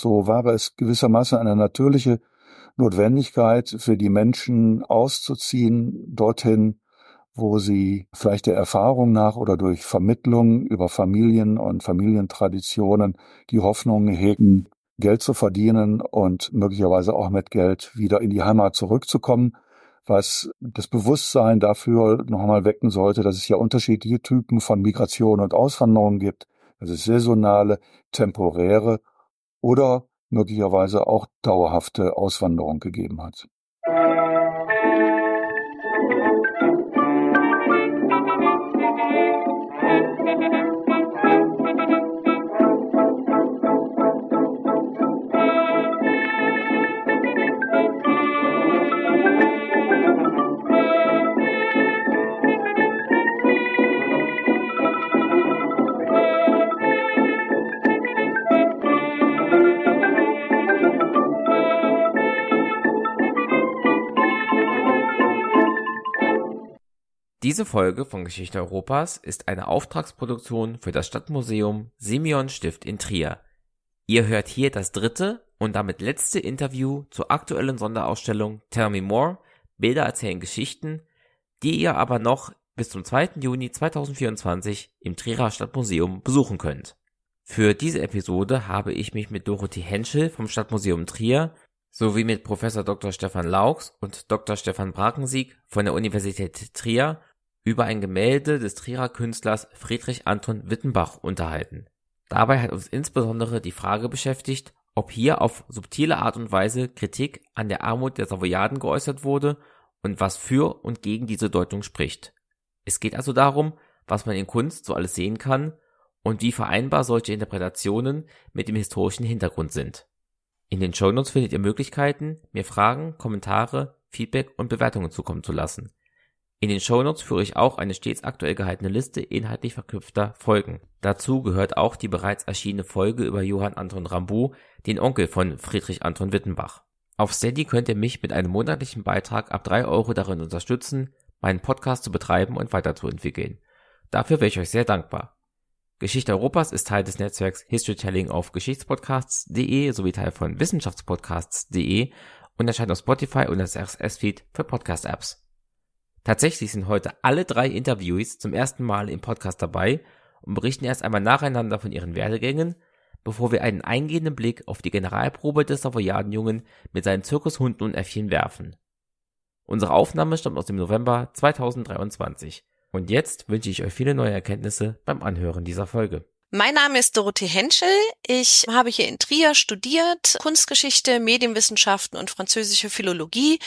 so war es gewissermaßen eine natürliche Notwendigkeit für die Menschen auszuziehen dorthin, wo sie vielleicht der Erfahrung nach oder durch Vermittlung über Familien und Familientraditionen die Hoffnung hegen, Geld zu verdienen und möglicherweise auch mit Geld wieder in die Heimat zurückzukommen, was das Bewusstsein dafür nochmal wecken sollte, dass es ja unterschiedliche Typen von Migration und Auswanderung gibt, es saisonale, temporäre oder möglicherweise auch dauerhafte Auswanderung gegeben hat. Diese Folge von Geschichte Europas ist eine Auftragsproduktion für das Stadtmuseum Simeon Stift in Trier. Ihr hört hier das dritte und damit letzte Interview zur aktuellen Sonderausstellung Tell Me More, Bilder erzählen Geschichten, die ihr aber noch bis zum 2. Juni 2024 im Trierer Stadtmuseum besuchen könnt. Für diese Episode habe ich mich mit Dorothee Henschel vom Stadtmuseum Trier sowie mit Professor Dr. Stefan Laux und Dr. Stefan Brakensieg von der Universität Trier über ein Gemälde des Trierer Künstlers Friedrich Anton Wittenbach unterhalten. Dabei hat uns insbesondere die Frage beschäftigt, ob hier auf subtile Art und Weise Kritik an der Armut der Savoyaden geäußert wurde und was für und gegen diese Deutung spricht. Es geht also darum, was man in Kunst so alles sehen kann und wie vereinbar solche Interpretationen mit dem historischen Hintergrund sind. In den Shownotes findet ihr Möglichkeiten, mir Fragen, Kommentare, Feedback und Bewertungen zukommen zu lassen. In den Shownotes führe ich auch eine stets aktuell gehaltene Liste inhaltlich verknüpfter Folgen. Dazu gehört auch die bereits erschienene Folge über Johann Anton Rambu, den Onkel von Friedrich Anton Wittenbach. Auf Steady könnt ihr mich mit einem monatlichen Beitrag ab drei Euro darin unterstützen, meinen Podcast zu betreiben und weiterzuentwickeln. Dafür wäre ich euch sehr dankbar. Geschichte Europas ist Teil des Netzwerks Historytelling auf Geschichtspodcasts.de sowie Teil von Wissenschaftspodcasts.de und erscheint auf Spotify und als RSS-Feed für Podcast-Apps. Tatsächlich sind heute alle drei Interviewees zum ersten Mal im Podcast dabei und berichten erst einmal nacheinander von ihren Werdegängen, bevor wir einen eingehenden Blick auf die Generalprobe des Savoyadenjungen mit seinen Zirkushunden und Äffchen werfen. Unsere Aufnahme stammt aus dem November 2023. Und jetzt wünsche ich euch viele neue Erkenntnisse beim Anhören dieser Folge. Mein Name ist Dorothee Henschel. Ich habe hier in Trier studiert, Kunstgeschichte, Medienwissenschaften und französische Philologie,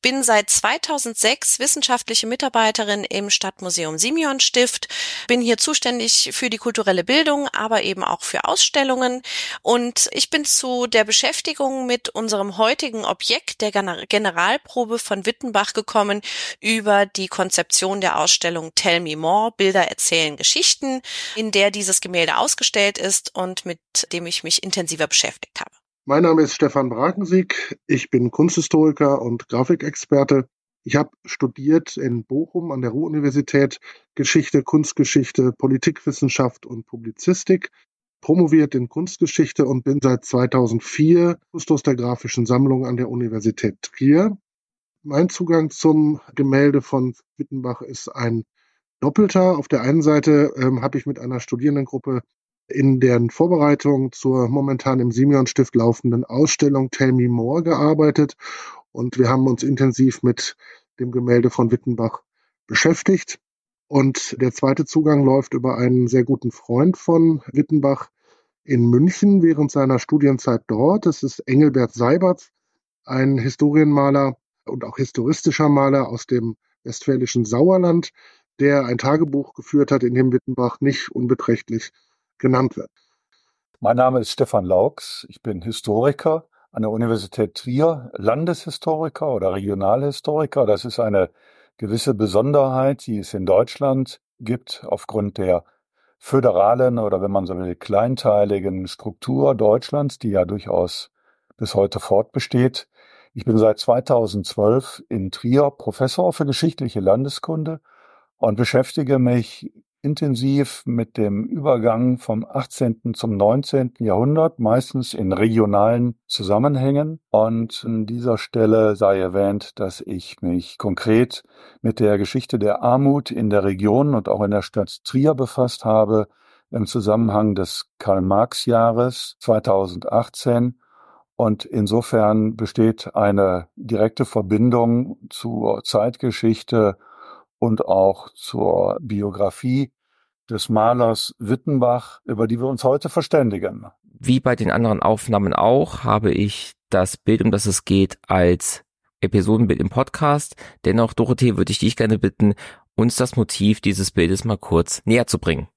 bin seit 2006 wissenschaftliche Mitarbeiterin im Stadtmuseum Simeon Stift, bin hier zuständig für die kulturelle Bildung, aber eben auch für Ausstellungen. Und ich bin zu der Beschäftigung mit unserem heutigen Objekt der Generalprobe von Wittenbach gekommen über die Konzeption der Ausstellung Tell Me More, Bilder erzählen Geschichten, in der dieses Gemälde Gemälde ausgestellt ist und mit dem ich mich intensiver beschäftigt habe. Mein Name ist Stefan Brakensieg. Ich bin Kunsthistoriker und Grafikexperte. Ich habe studiert in Bochum an der Ruhr-Universität Geschichte, Kunstgeschichte, Politikwissenschaft und Publizistik, promoviert in Kunstgeschichte und bin seit 2004 Kustos der grafischen Sammlung an der Universität Trier. Mein Zugang zum Gemälde von Wittenbach ist ein doppelter. Auf der einen Seite ähm, habe ich mit einer Studierendengruppe in deren Vorbereitung zur momentan im Simeon-Stift laufenden Ausstellung Tell Me More gearbeitet und wir haben uns intensiv mit dem Gemälde von Wittenbach beschäftigt. Und der zweite Zugang läuft über einen sehr guten Freund von Wittenbach in München während seiner Studienzeit dort. Das ist Engelbert Seiberts, ein Historienmaler und auch historistischer Maler aus dem westfälischen Sauerland, der ein Tagebuch geführt hat, in dem Wittenbach nicht unbeträchtlich genannt wird. Mein Name ist Stefan Laux. Ich bin Historiker an der Universität Trier, Landeshistoriker oder Regionalhistoriker. Das ist eine gewisse Besonderheit, die es in Deutschland gibt aufgrund der föderalen oder wenn man so will, kleinteiligen Struktur Deutschlands, die ja durchaus bis heute fortbesteht. Ich bin seit 2012 in Trier Professor für geschichtliche Landeskunde und beschäftige mich intensiv mit dem Übergang vom 18. zum 19. Jahrhundert, meistens in regionalen Zusammenhängen. Und an dieser Stelle sei erwähnt, dass ich mich konkret mit der Geschichte der Armut in der Region und auch in der Stadt Trier befasst habe, im Zusammenhang des Karl-Marx-Jahres 2018. Und insofern besteht eine direkte Verbindung zur Zeitgeschichte und auch zur Biografie des Malers Wittenbach, über die wir uns heute verständigen. Wie bei den anderen Aufnahmen auch, habe ich das Bild, um das es geht, als Episodenbild im Podcast. Dennoch, Dorothee, würde ich dich gerne bitten, uns das Motiv dieses Bildes mal kurz näher zu bringen.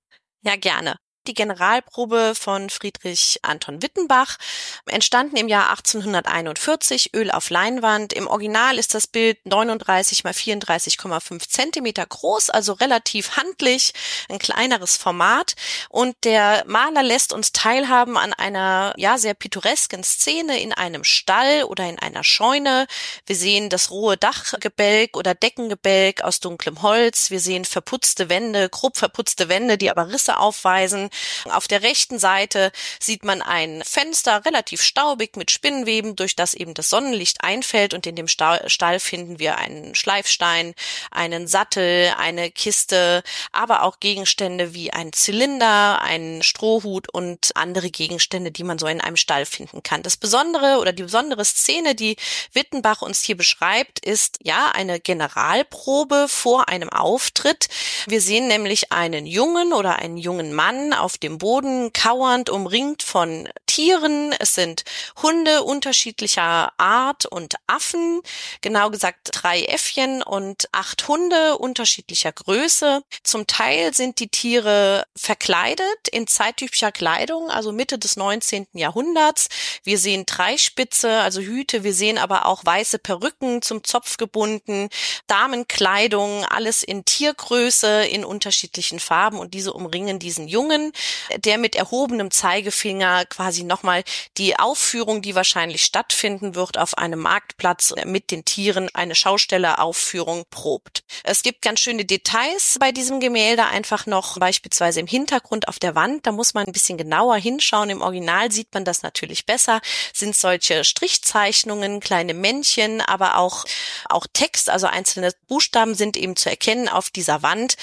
Ja, gerne die Generalprobe von Friedrich Anton Wittenbach, entstanden im Jahr 1841, Öl auf Leinwand. Im Original ist das Bild 39 mal 34,5 Zentimeter groß, also relativ handlich, ein kleineres Format. Und der Maler lässt uns teilhaben an einer, ja, sehr pittoresken Szene in einem Stall oder in einer Scheune. Wir sehen das rohe Dachgebälk oder Deckengebälk aus dunklem Holz. Wir sehen verputzte Wände, grob verputzte Wände, die aber Risse aufweisen. Auf der rechten Seite sieht man ein Fenster, relativ staubig mit Spinnenweben, durch das eben das Sonnenlicht einfällt und in dem Stall finden wir einen Schleifstein, einen Sattel, eine Kiste, aber auch Gegenstände wie ein Zylinder, einen Strohhut und andere Gegenstände, die man so in einem Stall finden kann. Das Besondere oder die besondere Szene, die Wittenbach uns hier beschreibt, ist ja eine Generalprobe vor einem Auftritt. Wir sehen nämlich einen Jungen oder einen jungen Mann auf dem Boden kauernd, umringt von Tieren. Es sind Hunde unterschiedlicher Art und Affen, genau gesagt drei Äffchen und acht Hunde unterschiedlicher Größe. Zum Teil sind die Tiere verkleidet in zeittypischer Kleidung, also Mitte des 19. Jahrhunderts. Wir sehen Dreispitze, also Hüte, wir sehen aber auch weiße Perücken zum Zopf gebunden, Damenkleidung, alles in Tiergröße, in unterschiedlichen Farben und diese umringen diesen Jungen der mit erhobenem Zeigefinger quasi nochmal die Aufführung, die wahrscheinlich stattfinden wird auf einem Marktplatz mit den Tieren, eine Schaustelleraufführung probt. Es gibt ganz schöne Details bei diesem Gemälde einfach noch, beispielsweise im Hintergrund auf der Wand. Da muss man ein bisschen genauer hinschauen. Im Original sieht man das natürlich besser. Sind solche Strichzeichnungen, kleine Männchen, aber auch, auch Text, also einzelne Buchstaben sind eben zu erkennen auf dieser Wand.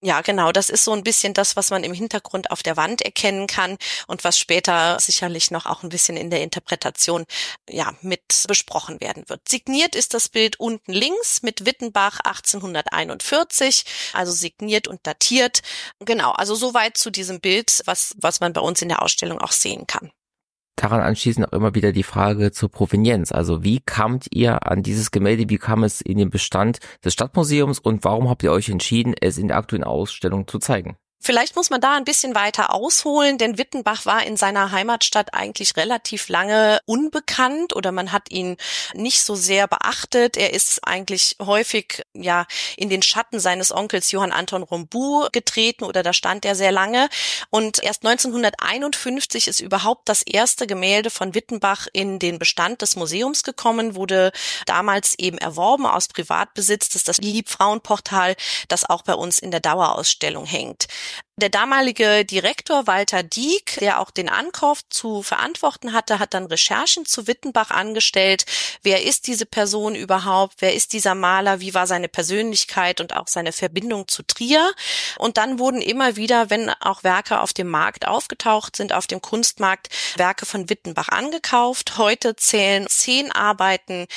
Ja, genau. Das ist so ein bisschen das, was man im Hintergrund auf der Wand erkennen kann und was später sicherlich noch auch ein bisschen in der Interpretation ja mit besprochen werden wird. Signiert ist das Bild unten links mit Wittenbach 1841, also signiert und datiert. Genau. Also soweit zu diesem Bild, was was man bei uns in der Ausstellung auch sehen kann daran anschließend auch immer wieder die Frage zur Provenienz. Also wie kamt ihr an dieses Gemälde, wie kam es in den Bestand des Stadtmuseums und warum habt ihr euch entschieden, es in der aktuellen Ausstellung zu zeigen? Vielleicht muss man da ein bisschen weiter ausholen, denn Wittenbach war in seiner Heimatstadt eigentlich relativ lange unbekannt oder man hat ihn nicht so sehr beachtet. Er ist eigentlich häufig ja in den Schatten seines Onkels Johann Anton Rombu getreten oder da stand er sehr lange und erst 1951 ist überhaupt das erste Gemälde von Wittenbach in den Bestand des Museums gekommen, wurde damals eben erworben aus Privatbesitz. Das ist das Liebfrauenportal, das auch bei uns in der Dauerausstellung hängt. Der damalige Direktor Walter Dieck, der auch den Ankauf zu verantworten hatte, hat dann Recherchen zu Wittenbach angestellt. Wer ist diese Person überhaupt? Wer ist dieser Maler? Wie war seine Persönlichkeit und auch seine Verbindung zu Trier? Und dann wurden immer wieder, wenn auch Werke auf dem Markt aufgetaucht sind, auf dem Kunstmarkt, Werke von Wittenbach angekauft. Heute zählen zehn Arbeiten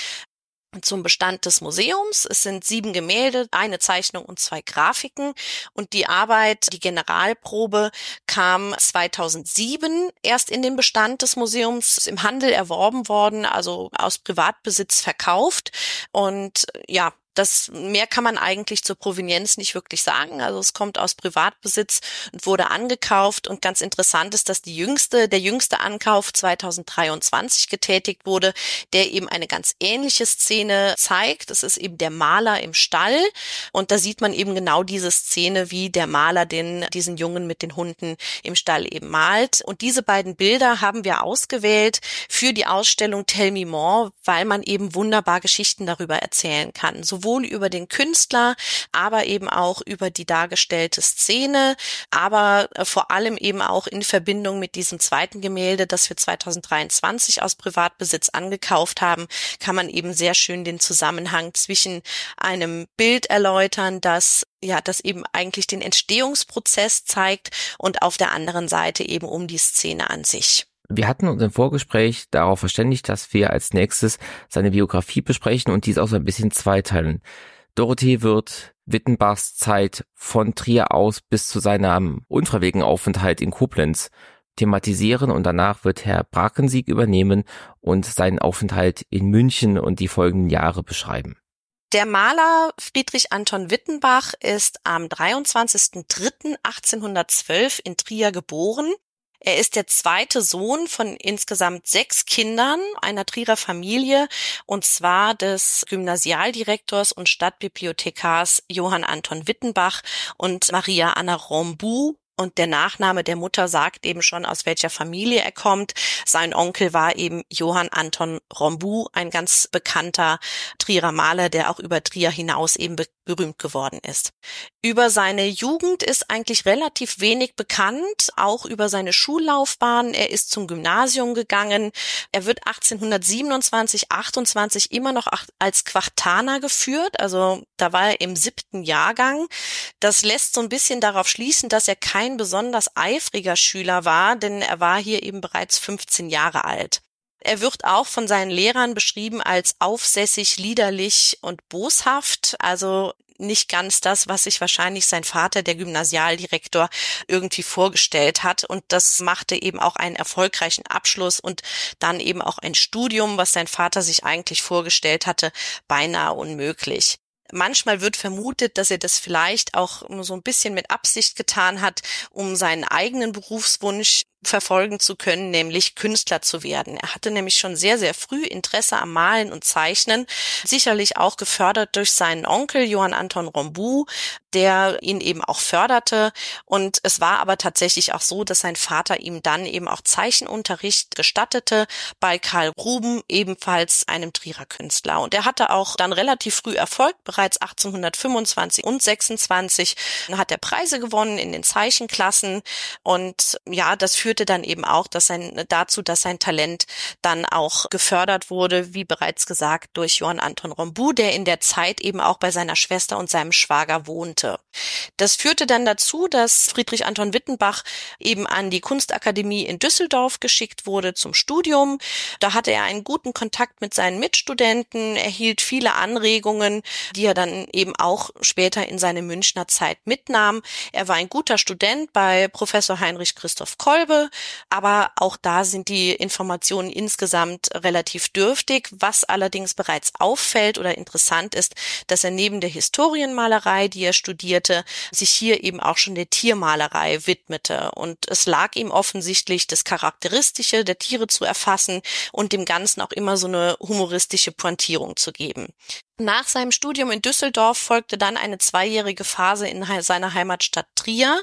zum Bestand des Museums. Es sind sieben Gemälde, eine Zeichnung und zwei Grafiken. Und die Arbeit, die Generalprobe, kam 2007 erst in den Bestand des Museums, ist im Handel erworben worden, also aus Privatbesitz verkauft. Und ja, das mehr kann man eigentlich zur Provenienz nicht wirklich sagen. Also es kommt aus Privatbesitz und wurde angekauft. Und ganz interessant ist, dass die jüngste, der jüngste Ankauf 2023 getätigt wurde, der eben eine ganz ähnliche Szene zeigt. Das ist eben der Maler im Stall. Und da sieht man eben genau diese Szene, wie der Maler den, diesen Jungen mit den Hunden im Stall eben malt. Und diese beiden Bilder haben wir ausgewählt für die Ausstellung Tell Me More, weil man eben wunderbar Geschichten darüber erzählen kann. So sowohl über den Künstler, aber eben auch über die dargestellte Szene, aber äh, vor allem eben auch in Verbindung mit diesem zweiten Gemälde, das wir 2023 aus Privatbesitz angekauft haben, kann man eben sehr schön den Zusammenhang zwischen einem Bild erläutern, das ja, das eben eigentlich den Entstehungsprozess zeigt und auf der anderen Seite eben um die Szene an sich. Wir hatten uns im Vorgespräch darauf verständigt, dass wir als nächstes seine Biografie besprechen und dies auch so ein bisschen zweiteilen. Dorothee wird Wittenbachs Zeit von Trier aus bis zu seinem unfreiwilligen Aufenthalt in Koblenz thematisieren und danach wird Herr Brakensieg übernehmen und seinen Aufenthalt in München und die folgenden Jahre beschreiben. Der Maler Friedrich Anton Wittenbach ist am 23.03.1812 in Trier geboren. Er ist der zweite Sohn von insgesamt sechs Kindern einer Trierer Familie, und zwar des Gymnasialdirektors und Stadtbibliothekars Johann Anton Wittenbach und Maria Anna Rombu, und der Nachname der Mutter sagt eben schon, aus welcher Familie er kommt. Sein Onkel war eben Johann Anton Rombu, ein ganz bekannter Trierer Maler, der auch über Trier hinaus eben berühmt geworden ist. Über seine Jugend ist eigentlich relativ wenig bekannt, auch über seine Schullaufbahn. Er ist zum Gymnasium gegangen. Er wird 1827, 28 immer noch als Quartaner geführt, also da war er im siebten Jahrgang. Das lässt so ein bisschen darauf schließen, dass er kein besonders eifriger Schüler war, denn er war hier eben bereits 15 Jahre alt. Er wird auch von seinen Lehrern beschrieben als aufsässig, liederlich und boshaft, also nicht ganz das, was sich wahrscheinlich sein Vater, der Gymnasialdirektor, irgendwie vorgestellt hat. Und das machte eben auch einen erfolgreichen Abschluss und dann eben auch ein Studium, was sein Vater sich eigentlich vorgestellt hatte, beinahe unmöglich. Manchmal wird vermutet, dass er das vielleicht auch so ein bisschen mit Absicht getan hat, um seinen eigenen Berufswunsch verfolgen zu können, nämlich Künstler zu werden. Er hatte nämlich schon sehr, sehr früh Interesse am Malen und Zeichnen, sicherlich auch gefördert durch seinen Onkel Johann Anton Rombu, der ihn eben auch förderte. Und es war aber tatsächlich auch so, dass sein Vater ihm dann eben auch Zeichenunterricht gestattete bei Karl Ruben, ebenfalls einem Trierer Künstler. Und er hatte auch dann relativ früh Erfolg. Bereits 1825 und 26 hat er Preise gewonnen in den Zeichenklassen. Und ja, das führte führte dann eben auch dass sein, dazu, dass sein Talent dann auch gefördert wurde, wie bereits gesagt, durch Johann Anton Rombu, der in der Zeit eben auch bei seiner Schwester und seinem Schwager wohnte. Das führte dann dazu, dass Friedrich Anton Wittenbach eben an die Kunstakademie in Düsseldorf geschickt wurde zum Studium. Da hatte er einen guten Kontakt mit seinen Mitstudenten, erhielt viele Anregungen, die er dann eben auch später in seine Münchner Zeit mitnahm. Er war ein guter Student bei Professor Heinrich Christoph Kolbe aber auch da sind die Informationen insgesamt relativ dürftig. Was allerdings bereits auffällt oder interessant ist, dass er neben der Historienmalerei, die er studierte, sich hier eben auch schon der Tiermalerei widmete. Und es lag ihm offensichtlich das Charakteristische der Tiere zu erfassen und dem Ganzen auch immer so eine humoristische Pointierung zu geben. Nach seinem Studium in Düsseldorf folgte dann eine zweijährige Phase in seiner Heimatstadt Trier,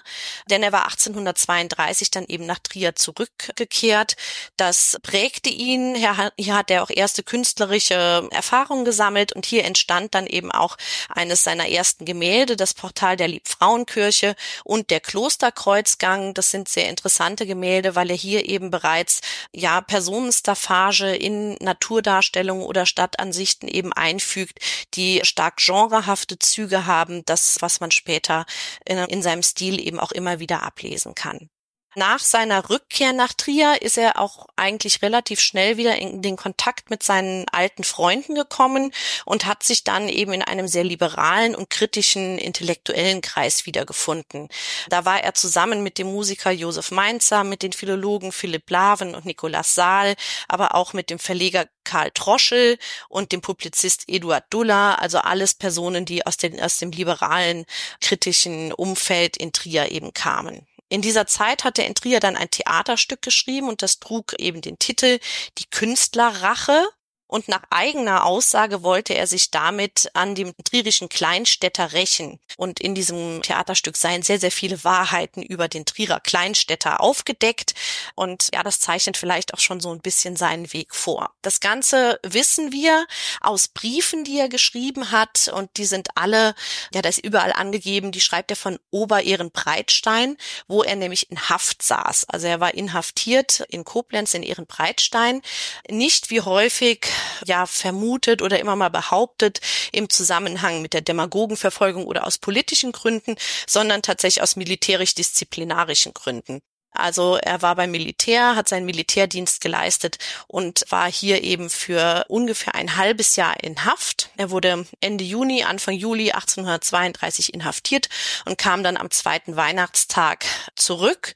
denn er war 1832 dann eben nach Trier zurückgekehrt. Das prägte ihn. Hier hat er auch erste künstlerische Erfahrungen gesammelt und hier entstand dann eben auch eines seiner ersten Gemälde, das Portal der Liebfrauenkirche und der Klosterkreuzgang. Das sind sehr interessante Gemälde, weil er hier eben bereits ja Personenstaffage in Naturdarstellungen oder Stadtansichten eben einfügt, die stark genrehafte Züge haben, das, was man später in, in seinem Stil eben auch immer wieder ablesen kann. Nach seiner Rückkehr nach Trier ist er auch eigentlich relativ schnell wieder in den Kontakt mit seinen alten Freunden gekommen und hat sich dann eben in einem sehr liberalen und kritischen intellektuellen Kreis wiedergefunden. Da war er zusammen mit dem Musiker Josef Mainzer, mit den Philologen Philipp Laven und Nikolaus Saal, aber auch mit dem Verleger Karl Troschel und dem Publizist Eduard Duller, also alles Personen, die aus, den, aus dem liberalen, kritischen Umfeld in Trier eben kamen. In dieser Zeit hat er in Trier dann ein Theaterstück geschrieben und das trug eben den Titel Die Künstlerrache. Und nach eigener Aussage wollte er sich damit an dem trierischen Kleinstädter rächen. Und in diesem Theaterstück seien sehr, sehr viele Wahrheiten über den Trierer Kleinstädter aufgedeckt. Und ja, das zeichnet vielleicht auch schon so ein bisschen seinen Weg vor. Das Ganze wissen wir aus Briefen, die er geschrieben hat. Und die sind alle, ja, da ist überall angegeben, die schreibt er von Ober-Ehrenbreitstein, wo er nämlich in Haft saß. Also er war inhaftiert in Koblenz in Ehrenbreitstein. Nicht wie häufig ja vermutet oder immer mal behauptet im Zusammenhang mit der Demagogenverfolgung oder aus politischen Gründen, sondern tatsächlich aus militärisch-disziplinarischen Gründen. Also er war beim Militär, hat seinen Militärdienst geleistet und war hier eben für ungefähr ein halbes Jahr in Haft. Er wurde Ende Juni, Anfang Juli 1832 inhaftiert und kam dann am zweiten Weihnachtstag zurück.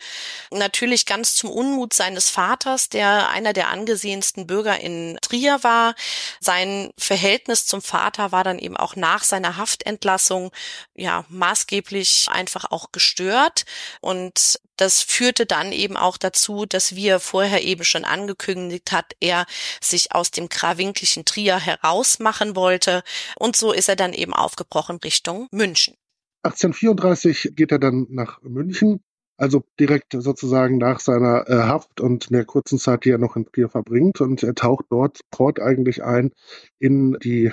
Natürlich ganz zum Unmut seines Vaters, der einer der angesehensten Bürger in Trier war. Sein Verhältnis zum Vater war dann eben auch nach seiner Haftentlassung ja maßgeblich einfach auch gestört und das führte dann eben auch dazu, dass wir vorher eben schon angekündigt hat, er sich aus dem krawinklischen Trier herausmachen wollte. Und so ist er dann eben aufgebrochen Richtung München. 1834 geht er dann nach München, also direkt sozusagen nach seiner äh, Haft und der kurzen Zeit, die er noch in Trier verbringt. Und er taucht dort sofort eigentlich ein in die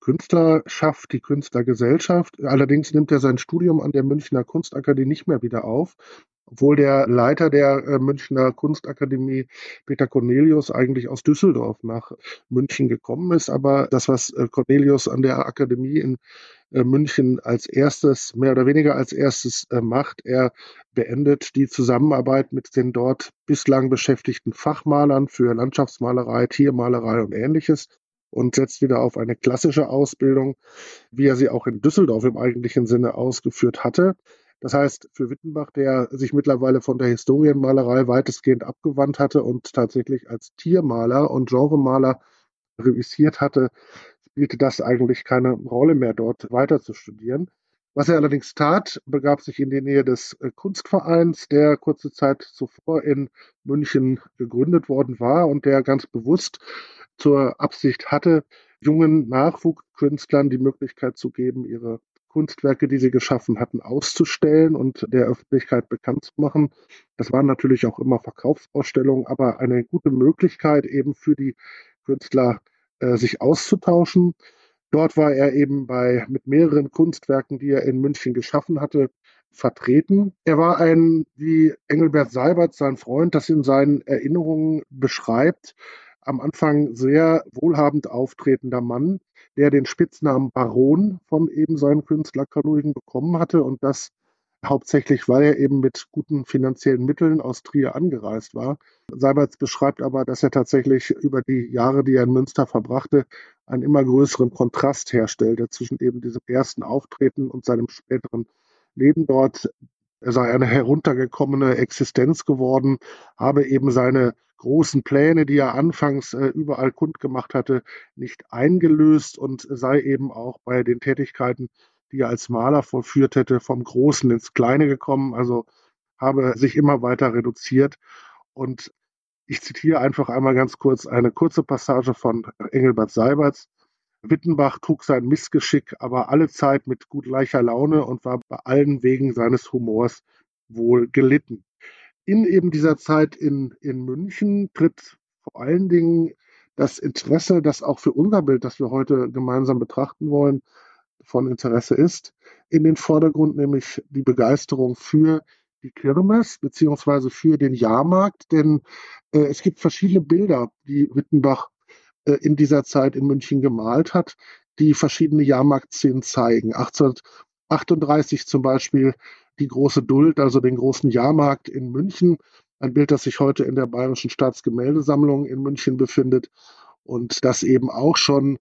Künstlerschaft, die Künstlergesellschaft. Allerdings nimmt er sein Studium an der Münchner Kunstakademie nicht mehr wieder auf, obwohl der Leiter der äh, Münchner Kunstakademie, Peter Cornelius, eigentlich aus Düsseldorf nach München gekommen ist. Aber das, was äh, Cornelius an der Akademie in äh, München als erstes, mehr oder weniger als erstes macht, er beendet die Zusammenarbeit mit den dort bislang beschäftigten Fachmalern für Landschaftsmalerei, Tiermalerei und ähnliches und setzt wieder auf eine klassische Ausbildung, wie er sie auch in Düsseldorf im eigentlichen Sinne ausgeführt hatte. Das heißt, für Wittenbach, der sich mittlerweile von der Historienmalerei weitestgehend abgewandt hatte und tatsächlich als Tiermaler und Genremaler revisiert hatte, spielte das eigentlich keine Rolle mehr, dort weiter zu studieren. Was er allerdings tat, begab sich in die Nähe des äh, Kunstvereins, der kurze Zeit zuvor in München gegründet worden war und der ganz bewusst zur Absicht hatte, jungen Nachwuchskünstlern die Möglichkeit zu geben, ihre Kunstwerke, die sie geschaffen hatten, auszustellen und der Öffentlichkeit bekannt zu machen. Das waren natürlich auch immer Verkaufsausstellungen, aber eine gute Möglichkeit eben für die Künstler, äh, sich auszutauschen. Dort war er eben bei, mit mehreren Kunstwerken, die er in München geschaffen hatte, vertreten. Er war ein, wie Engelbert Seibert, sein Freund, das in seinen Erinnerungen beschreibt, am Anfang sehr wohlhabend auftretender Mann, der den Spitznamen Baron von eben seinen Künstlerkollegen bekommen hatte und das hauptsächlich, weil er eben mit guten finanziellen Mitteln aus Trier angereist war. Seiberts beschreibt aber, dass er tatsächlich über die Jahre, die er in Münster verbrachte, einen immer größeren Kontrast herstellte zwischen eben diesem ersten Auftreten und seinem späteren Leben dort. Er sei eine heruntergekommene Existenz geworden, habe eben seine großen Pläne, die er anfangs äh, überall kundgemacht hatte, nicht eingelöst und sei eben auch bei den Tätigkeiten, die er als Maler vollführt hätte, vom Großen ins Kleine gekommen, also habe sich immer weiter reduziert. Und ich zitiere einfach einmal ganz kurz eine kurze Passage von Engelbert Seiberts. Wittenbach trug sein Missgeschick aber alle Zeit mit gut gleicher Laune und war bei allen wegen seines Humors wohl gelitten in eben dieser Zeit in, in München tritt vor allen Dingen das Interesse, das auch für unser Bild, das wir heute gemeinsam betrachten wollen, von Interesse ist, in den Vordergrund, nämlich die Begeisterung für die Kirmes beziehungsweise für den Jahrmarkt, denn äh, es gibt verschiedene Bilder, die Wittenbach äh, in dieser Zeit in München gemalt hat, die verschiedene Jahrmarktszenen zeigen. 1838 zum Beispiel die große Duld, also den großen Jahrmarkt in München. Ein Bild, das sich heute in der Bayerischen Staatsgemäldesammlung in München befindet und das eben auch schon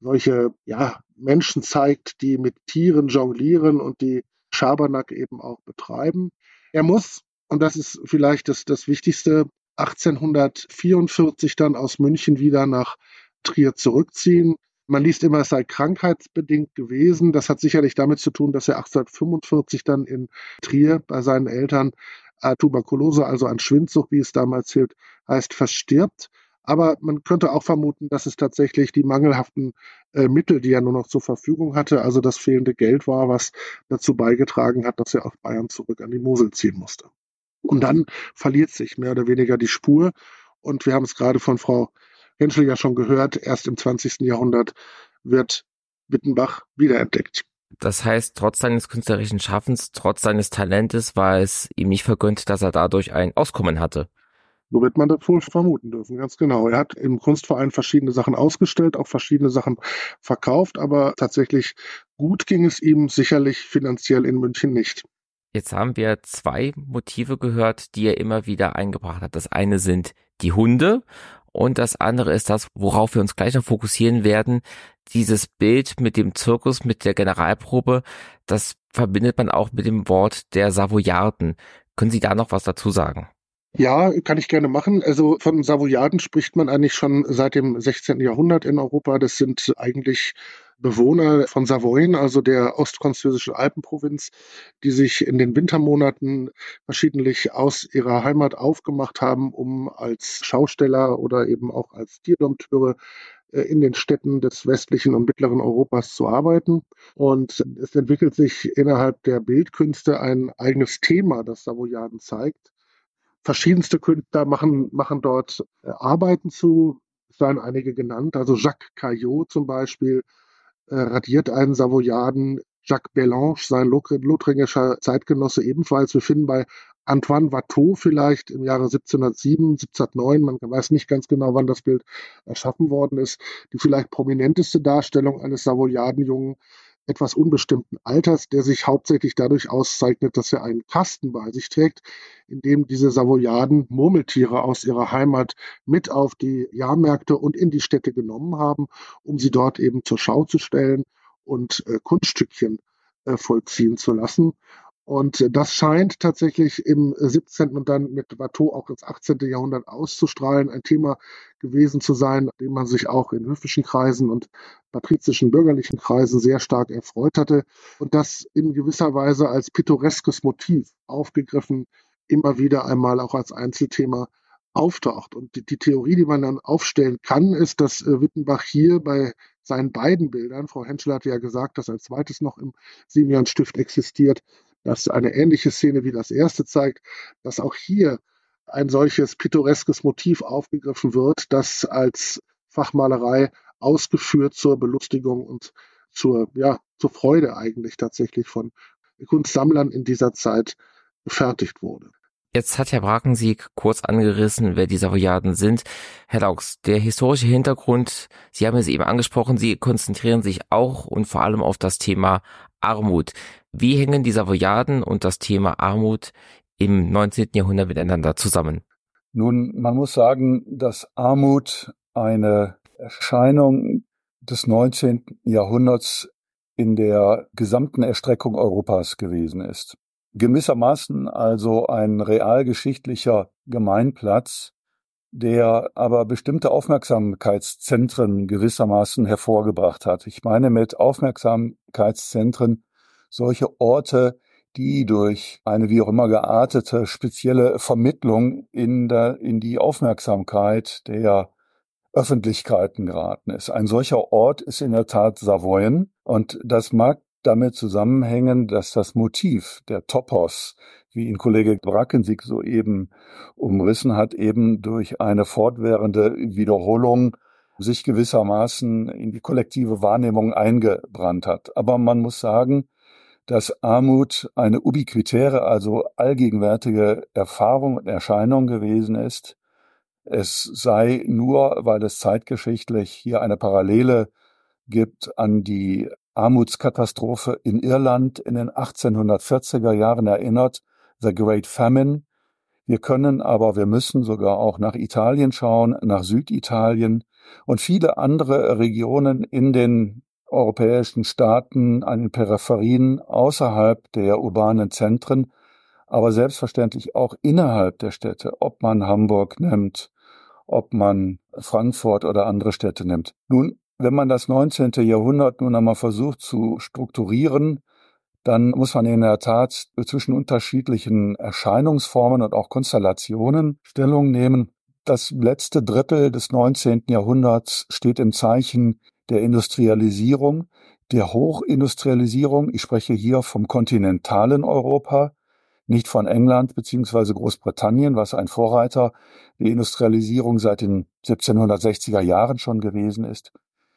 solche ja, Menschen zeigt, die mit Tieren jonglieren und die Schabernack eben auch betreiben. Er muss, und das ist vielleicht das, das Wichtigste, 1844 dann aus München wieder nach Trier zurückziehen. Man liest immer, es sei krankheitsbedingt gewesen. Das hat sicherlich damit zu tun, dass er 1845 dann in Trier bei seinen Eltern äh, Tuberkulose, also an Schwindsucht, wie es damals hielt, heißt, verstirbt. Aber man könnte auch vermuten, dass es tatsächlich die mangelhaften äh, Mittel, die er nur noch zur Verfügung hatte, also das fehlende Geld war, was dazu beigetragen hat, dass er aus Bayern zurück an die Mosel ziehen musste. Und dann verliert sich mehr oder weniger die Spur. Und wir haben es gerade von Frau Henschel ja schon gehört, erst im 20. Jahrhundert wird Wittenbach wiederentdeckt. Das heißt, trotz seines künstlerischen Schaffens, trotz seines Talentes war es ihm nicht vergönnt, dass er dadurch ein Auskommen hatte. So wird man das wohl vermuten dürfen, ganz genau. Er hat im Kunstverein verschiedene Sachen ausgestellt, auch verschiedene Sachen verkauft, aber tatsächlich gut ging es ihm sicherlich finanziell in München nicht. Jetzt haben wir zwei Motive gehört, die er immer wieder eingebracht hat. Das eine sind die Hunde und das andere ist das, worauf wir uns gleich noch fokussieren werden. Dieses Bild mit dem Zirkus, mit der Generalprobe, das verbindet man auch mit dem Wort der Savoyarden. Können Sie da noch was dazu sagen? Ja, kann ich gerne machen. Also von Savoyarden spricht man eigentlich schon seit dem 16. Jahrhundert in Europa. Das sind eigentlich Bewohner von Savoyen, also der ostfranzösischen Alpenprovinz, die sich in den Wintermonaten verschiedentlich aus ihrer Heimat aufgemacht haben, um als Schausteller oder eben auch als Tierdompteure äh, in den Städten des westlichen und mittleren Europas zu arbeiten. Und es entwickelt sich innerhalb der Bildkünste ein eigenes Thema, das Savoyarden zeigt verschiedenste Künstler machen, machen dort äh, Arbeiten zu, es seien einige genannt. Also Jacques Caillot zum Beispiel äh, radiert einen Savoyarden, Jacques Bellange, sein lothringischer Zeitgenosse ebenfalls. Wir finden bei Antoine Watteau vielleicht im Jahre 1707, 1709, man weiß nicht ganz genau, wann das Bild erschaffen worden ist, die vielleicht prominenteste Darstellung eines Savoyardenjungen etwas unbestimmten Alters, der sich hauptsächlich dadurch auszeichnet, dass er einen Kasten bei sich trägt, in dem diese Savoyarden Murmeltiere aus ihrer Heimat mit auf die Jahrmärkte und in die Städte genommen haben, um sie dort eben zur Schau zu stellen und äh, Kunststückchen äh, vollziehen zu lassen. Und das scheint tatsächlich im 17. und dann mit Watteau auch ins 18. Jahrhundert auszustrahlen, ein Thema gewesen zu sein, dem man sich auch in höfischen Kreisen und patrizischen bürgerlichen Kreisen sehr stark erfreut hatte und das in gewisser Weise als pittoreskes Motiv aufgegriffen, immer wieder einmal auch als Einzelthema auftaucht. Und die, die, Theorie, die man dann aufstellen kann, ist, dass äh, Wittenbach hier bei seinen beiden Bildern, Frau Henschel hatte ja gesagt, dass ein zweites noch im Simeon-Stift existiert, das eine ähnliche Szene wie das erste zeigt, dass auch hier ein solches pittoreskes Motiv aufgegriffen wird, das als Fachmalerei ausgeführt zur Belustigung und zur, ja, zur Freude eigentlich tatsächlich von Kunstsammlern in dieser Zeit gefertigt wurde. Jetzt hat Herr Brakensieg kurz angerissen, wer die Savoyarden sind. Herr Laux, der historische Hintergrund, Sie haben es eben angesprochen, Sie konzentrieren sich auch und vor allem auf das Thema Armut. Wie hängen die Savoyarden und das Thema Armut im 19. Jahrhundert miteinander zusammen? Nun, man muss sagen, dass Armut eine Erscheinung des 19. Jahrhunderts in der gesamten Erstreckung Europas gewesen ist. Gewissermaßen also ein realgeschichtlicher Gemeinplatz, der aber bestimmte Aufmerksamkeitszentren gewissermaßen hervorgebracht hat. Ich meine mit Aufmerksamkeitszentren solche Orte, die durch eine wie auch immer geartete spezielle Vermittlung in, der, in die Aufmerksamkeit der Öffentlichkeiten geraten ist. Ein solcher Ort ist in der Tat Savoyen und das mag damit zusammenhängen, dass das Motiv, der Topos, wie ihn Kollege Brackensig soeben umrissen hat, eben durch eine fortwährende Wiederholung sich gewissermaßen in die kollektive Wahrnehmung eingebrannt hat. Aber man muss sagen, dass Armut eine ubiquitäre, also allgegenwärtige Erfahrung und Erscheinung gewesen ist. Es sei nur, weil es zeitgeschichtlich hier eine Parallele gibt an die Armutskatastrophe in Irland in den 1840er Jahren erinnert, The Great Famine. Wir können aber, wir müssen sogar auch nach Italien schauen, nach Süditalien und viele andere Regionen in den europäischen Staaten, an den Peripherien außerhalb der urbanen Zentren, aber selbstverständlich auch innerhalb der Städte, ob man Hamburg nimmt, ob man Frankfurt oder andere Städte nimmt. Nun, wenn man das 19. Jahrhundert nun einmal versucht zu strukturieren, dann muss man in der Tat zwischen unterschiedlichen Erscheinungsformen und auch Konstellationen Stellung nehmen. Das letzte Drittel des 19. Jahrhunderts steht im Zeichen der Industrialisierung, der Hochindustrialisierung. Ich spreche hier vom kontinentalen Europa, nicht von England beziehungsweise Großbritannien, was ein Vorreiter der Industrialisierung seit den 1760er Jahren schon gewesen ist.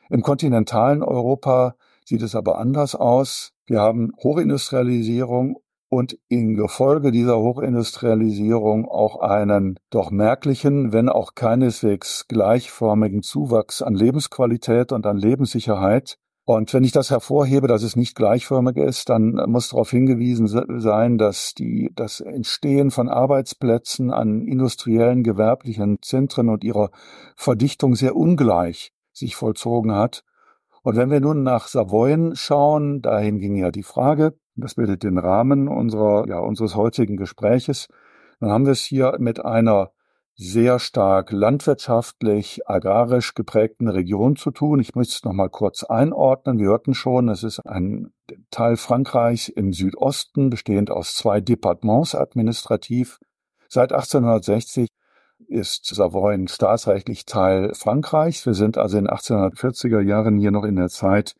Im kontinentalen Europa sieht es aber anders aus. Wir haben Hochindustrialisierung und in Gefolge dieser Hochindustrialisierung auch einen doch merklichen, wenn auch keineswegs gleichförmigen Zuwachs an Lebensqualität und an Lebenssicherheit. Und wenn ich das hervorhebe, dass es nicht gleichförmig ist, dann muss darauf hingewiesen sein, dass die, das Entstehen von Arbeitsplätzen an industriellen, gewerblichen Zentren und ihrer Verdichtung sehr ungleich sich vollzogen hat. Und wenn wir nun nach Savoyen schauen, dahin ging ja die Frage, das bildet den Rahmen unserer, ja, unseres heutigen Gespräches, dann haben wir es hier mit einer sehr stark landwirtschaftlich, agrarisch geprägten Region zu tun. Ich möchte es nochmal kurz einordnen. Wir hörten schon, es ist ein Teil Frankreichs im Südosten, bestehend aus zwei Departements administrativ. Seit 1860 ist Savoyen staatsrechtlich Teil Frankreichs. Wir sind also in 1840er Jahren hier noch in der Zeit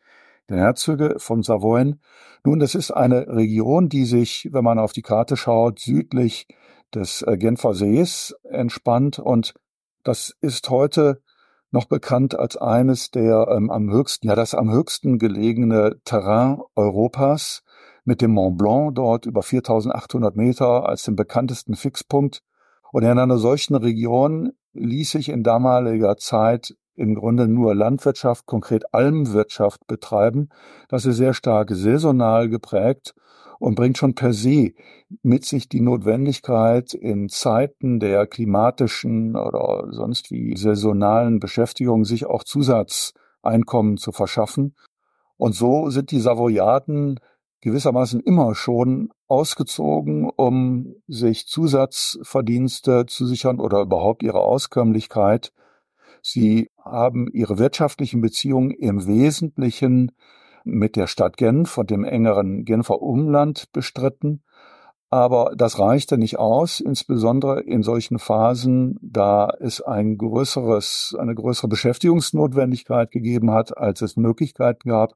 der Herzöge von Savoyen. Nun, das ist eine Region, die sich, wenn man auf die Karte schaut, südlich des äh, Genfer Sees entspannt und das ist heute noch bekannt als eines der ähm, am höchsten, ja das am höchsten gelegene Terrain Europas mit dem Mont Blanc dort über 4800 Meter als dem bekanntesten Fixpunkt. Und in einer solchen Region ließ sich in damaliger Zeit im Grunde nur Landwirtschaft, konkret Almwirtschaft betreiben. Das ist sehr stark saisonal geprägt und bringt schon per se mit sich die Notwendigkeit, in Zeiten der klimatischen oder sonst wie saisonalen Beschäftigung sich auch Zusatzeinkommen zu verschaffen. Und so sind die Savoyaden gewissermaßen immer schon ausgezogen, um sich Zusatzverdienste zu sichern oder überhaupt ihre Auskömmlichkeit. Sie haben ihre wirtschaftlichen Beziehungen im Wesentlichen mit der Stadt Genf und dem engeren Genfer Umland bestritten. Aber das reichte nicht aus, insbesondere in solchen Phasen, da es ein größeres, eine größere Beschäftigungsnotwendigkeit gegeben hat, als es Möglichkeiten gab.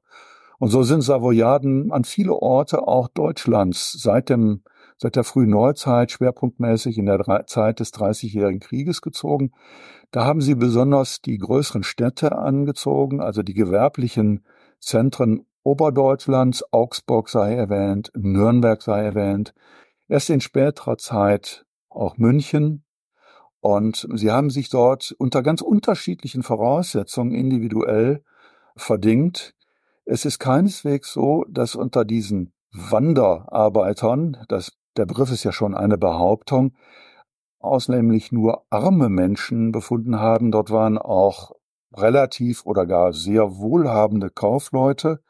Und so sind Savoyaden an viele Orte auch Deutschlands seit dem, seit der frühen Neuzeit schwerpunktmäßig in der Zeit des Dreißigjährigen Krieges gezogen. Da haben sie besonders die größeren Städte angezogen, also die gewerblichen Zentren Oberdeutschlands, Augsburg sei erwähnt, Nürnberg sei erwähnt, erst in späterer Zeit auch München. Und sie haben sich dort unter ganz unterschiedlichen Voraussetzungen individuell verdingt. Es ist keineswegs so, dass unter diesen Wanderarbeitern, das, der Begriff ist ja schon eine Behauptung, ausnehmlich nur arme Menschen befunden haben. Dort waren auch relativ oder gar sehr wohlhabende Kaufleute,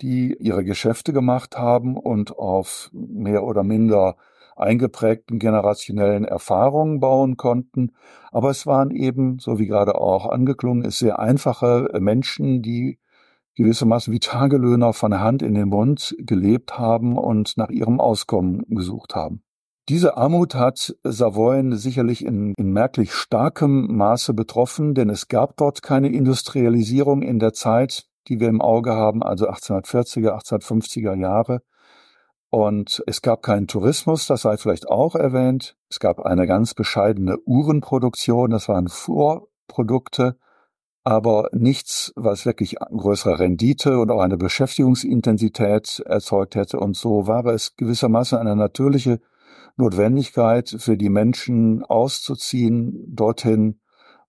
die ihre Geschäfte gemacht haben und auf mehr oder minder eingeprägten generationellen Erfahrungen bauen konnten. Aber es waren eben, so wie gerade auch angeklungen ist, sehr einfache Menschen, die gewissermaßen wie Tagelöhner von Hand in den Mund gelebt haben und nach ihrem Auskommen gesucht haben. Diese Armut hat Savoyen sicherlich in, in, merklich starkem Maße betroffen, denn es gab dort keine Industrialisierung in der Zeit, die wir im Auge haben, also 1840er, 1850er Jahre. Und es gab keinen Tourismus, das sei vielleicht auch erwähnt. Es gab eine ganz bescheidene Uhrenproduktion, das waren Vorprodukte, aber nichts, was wirklich größere Rendite und auch eine Beschäftigungsintensität erzeugt hätte. Und so war es gewissermaßen eine natürliche Notwendigkeit für die Menschen auszuziehen dorthin,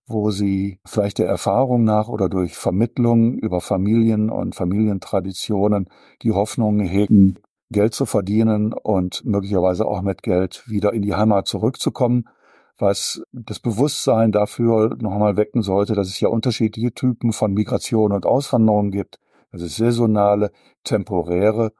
wo sie vielleicht der Erfahrung nach oder durch Vermittlung über Familien und Familientraditionen die Hoffnung hegen, Geld zu verdienen und möglicherweise auch mit Geld wieder in die Heimat zurückzukommen, was das Bewusstsein dafür nochmal wecken sollte, dass es ja unterschiedliche Typen von Migration und Auswanderung gibt, dass es saisonale, temporäre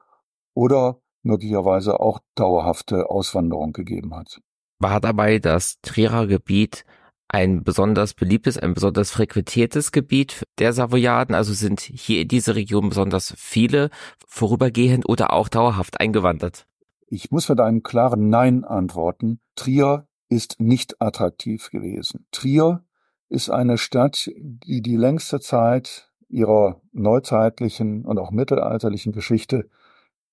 oder möglicherweise auch dauerhafte Auswanderung gegeben hat. War dabei das Trierer Gebiet ein besonders beliebtes, ein besonders frequentiertes Gebiet der Savoyaden? Also sind hier in diese Region besonders viele vorübergehend oder auch dauerhaft eingewandert? Ich muss mit einem klaren Nein antworten. Trier ist nicht attraktiv gewesen. Trier ist eine Stadt, die die längste Zeit ihrer neuzeitlichen und auch mittelalterlichen Geschichte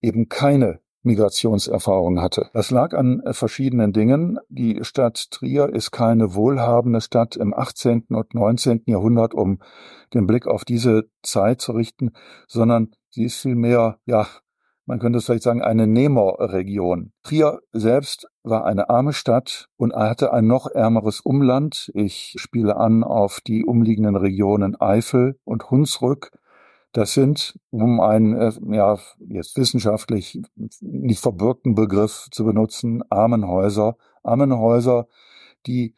eben keine Migrationserfahrung hatte. Das lag an verschiedenen Dingen. Die Stadt Trier ist keine wohlhabende Stadt im 18. und 19. Jahrhundert, um den Blick auf diese Zeit zu richten, sondern sie ist vielmehr, ja, man könnte vielleicht sagen, eine Nemo-Region. Trier selbst war eine arme Stadt und hatte ein noch ärmeres Umland. Ich spiele an auf die umliegenden Regionen Eifel und Hunsrück. Das sind, um einen äh, ja jetzt wissenschaftlich nicht verbürgten Begriff zu benutzen, Armenhäuser. Armenhäuser, die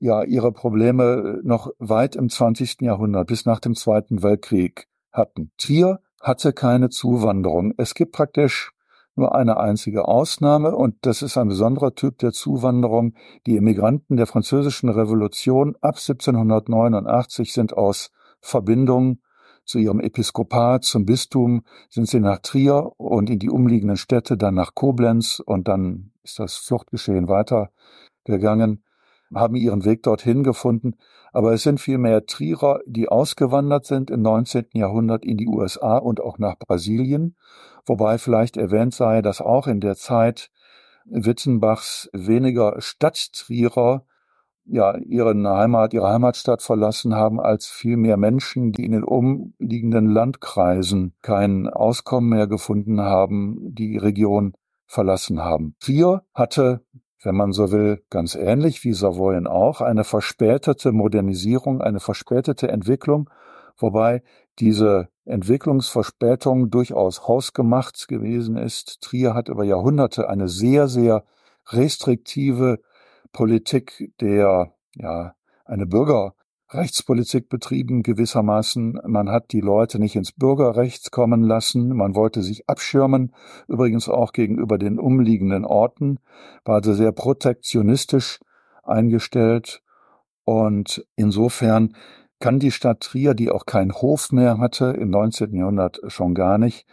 ja ihre Probleme noch weit im 20. Jahrhundert bis nach dem Zweiten Weltkrieg hatten. Trier hatte keine Zuwanderung. Es gibt praktisch nur eine einzige Ausnahme und das ist ein besonderer Typ der Zuwanderung. Die Emigranten der französischen Revolution ab 1789 sind aus Verbindung zu ihrem Episkopat, zum Bistum, sind sie nach Trier und in die umliegenden Städte, dann nach Koblenz und dann ist das Fluchtgeschehen weitergegangen, haben ihren Weg dorthin gefunden. Aber es sind vielmehr Trierer, die ausgewandert sind im 19. Jahrhundert in die USA und auch nach Brasilien, wobei vielleicht erwähnt sei, dass auch in der Zeit Wittenbachs weniger Stadttrierer ja ihren Heimat, ihre Heimatstadt verlassen haben, als viel mehr Menschen, die in den umliegenden Landkreisen kein Auskommen mehr gefunden haben, die Region verlassen haben. Trier hatte, wenn man so will, ganz ähnlich wie Savoyen auch, eine verspätete Modernisierung, eine verspätete Entwicklung, wobei diese Entwicklungsverspätung durchaus hausgemacht gewesen ist. Trier hat über Jahrhunderte eine sehr, sehr restriktive Politik der, ja, eine Bürgerrechtspolitik betrieben gewissermaßen. Man hat die Leute nicht ins Bürgerrecht kommen lassen. Man wollte sich abschirmen, übrigens auch gegenüber den umliegenden Orten, war also sehr protektionistisch eingestellt. Und insofern kann die Stadt Trier, die auch keinen Hof mehr hatte, im 19. Jahrhundert schon gar nicht,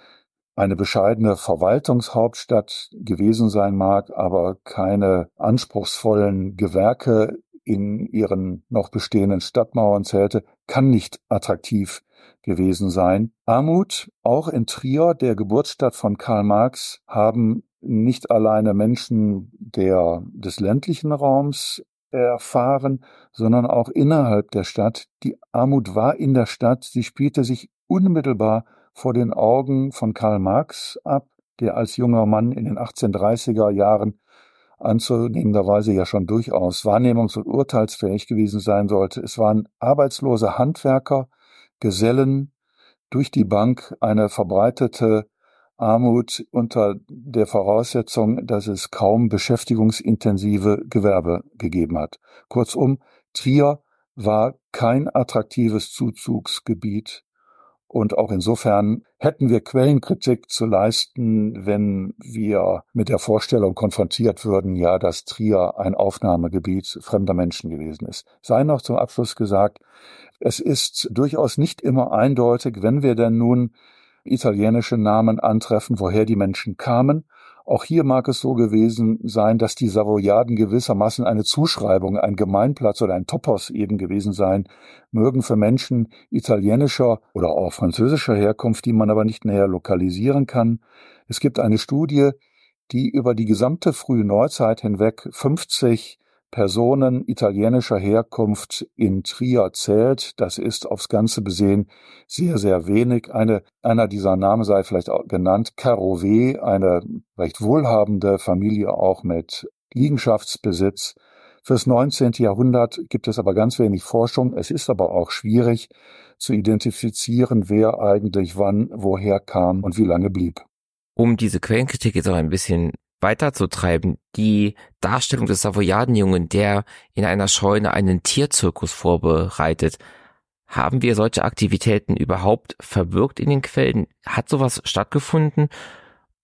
eine bescheidene Verwaltungshauptstadt gewesen sein mag, aber keine anspruchsvollen Gewerke in ihren noch bestehenden Stadtmauern zählte, kann nicht attraktiv gewesen sein. Armut, auch in Trier, der Geburtsstadt von Karl Marx, haben nicht alleine Menschen der, des ländlichen Raums erfahren, sondern auch innerhalb der Stadt. Die Armut war in der Stadt, sie spielte sich unmittelbar vor den Augen von Karl Marx ab, der als junger Mann in den 1830er Jahren anzunehmenderweise ja schon durchaus wahrnehmungs- und urteilsfähig gewesen sein sollte. Es waren arbeitslose Handwerker, Gesellen, durch die Bank eine verbreitete Armut unter der Voraussetzung, dass es kaum beschäftigungsintensive Gewerbe gegeben hat. Kurzum, Trier war kein attraktives Zuzugsgebiet und auch insofern hätten wir Quellenkritik zu leisten, wenn wir mit der Vorstellung konfrontiert würden, ja, dass Trier ein Aufnahmegebiet fremder Menschen gewesen ist. Sei noch zum Abschluss gesagt, es ist durchaus nicht immer eindeutig, wenn wir denn nun italienische Namen antreffen, woher die Menschen kamen auch hier mag es so gewesen sein, dass die Savoyaden gewissermaßen eine Zuschreibung, ein Gemeinplatz oder ein Topos eben gewesen sein mögen für Menschen italienischer oder auch französischer Herkunft, die man aber nicht näher lokalisieren kann. Es gibt eine Studie, die über die gesamte frühe Neuzeit hinweg 50 Personen italienischer Herkunft in Trier zählt. Das ist aufs Ganze besehen sehr, sehr wenig. Eine, einer dieser Namen sei vielleicht auch genannt, Carové, eine recht wohlhabende Familie auch mit Liegenschaftsbesitz. Fürs 19. Jahrhundert gibt es aber ganz wenig Forschung. Es ist aber auch schwierig zu identifizieren, wer eigentlich wann, woher kam und wie lange blieb. Um diese Quellenkritik jetzt auch ein bisschen weiterzutreiben. Die Darstellung des Savoyadenjungen, der in einer Scheune einen Tierzirkus vorbereitet. Haben wir solche Aktivitäten überhaupt verbirgt in den Quellen? Hat sowas stattgefunden?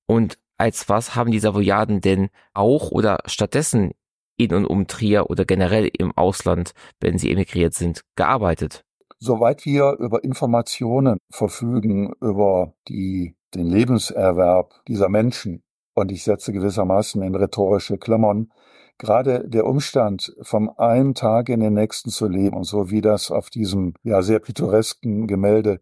Und als was haben die Savoyaden denn auch oder stattdessen in und um Trier oder generell im Ausland, wenn sie emigriert sind, gearbeitet? Soweit wir über Informationen verfügen über die, den Lebenserwerb dieser Menschen, und ich setze gewissermaßen in rhetorische Klammern, gerade der Umstand, vom einen Tag in den nächsten zu leben und so wie das auf diesem ja sehr pittoresken Gemälde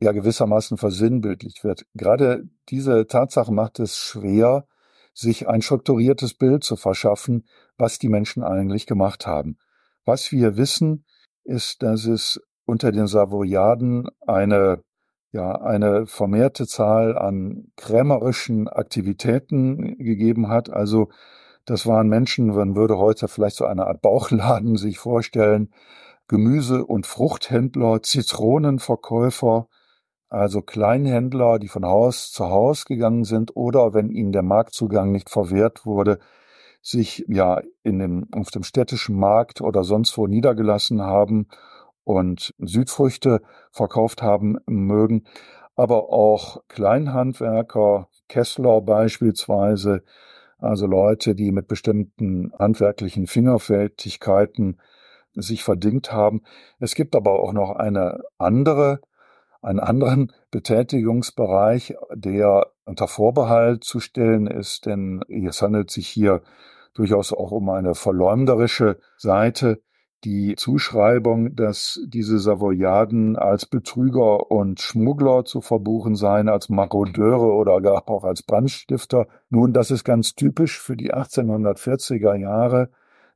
ja gewissermaßen versinnbildlicht wird. Gerade diese Tatsache macht es schwer, sich ein strukturiertes Bild zu verschaffen, was die Menschen eigentlich gemacht haben. Was wir wissen, ist, dass es unter den Savoyaden eine ja eine vermehrte Zahl an krämerischen Aktivitäten gegeben hat. Also das waren Menschen, man würde heute vielleicht so eine Art Bauchladen sich vorstellen, Gemüse- und Fruchthändler, Zitronenverkäufer, also Kleinhändler, die von Haus zu Haus gegangen sind oder wenn ihnen der Marktzugang nicht verwehrt wurde, sich ja in dem, auf dem städtischen Markt oder sonst wo niedergelassen haben und Südfrüchte verkauft haben mögen, aber auch Kleinhandwerker, Kessler beispielsweise, also Leute, die mit bestimmten handwerklichen Fingerfertigkeiten sich verdingt haben. Es gibt aber auch noch eine andere einen anderen Betätigungsbereich, der unter Vorbehalt zu stellen ist, denn es handelt sich hier durchaus auch um eine verleumderische Seite, die Zuschreibung, dass diese Savoyaden als Betrüger und Schmuggler zu verbuchen seien, als Marodeure oder gar auch als Brandstifter. Nun, das ist ganz typisch für die 1840er Jahre,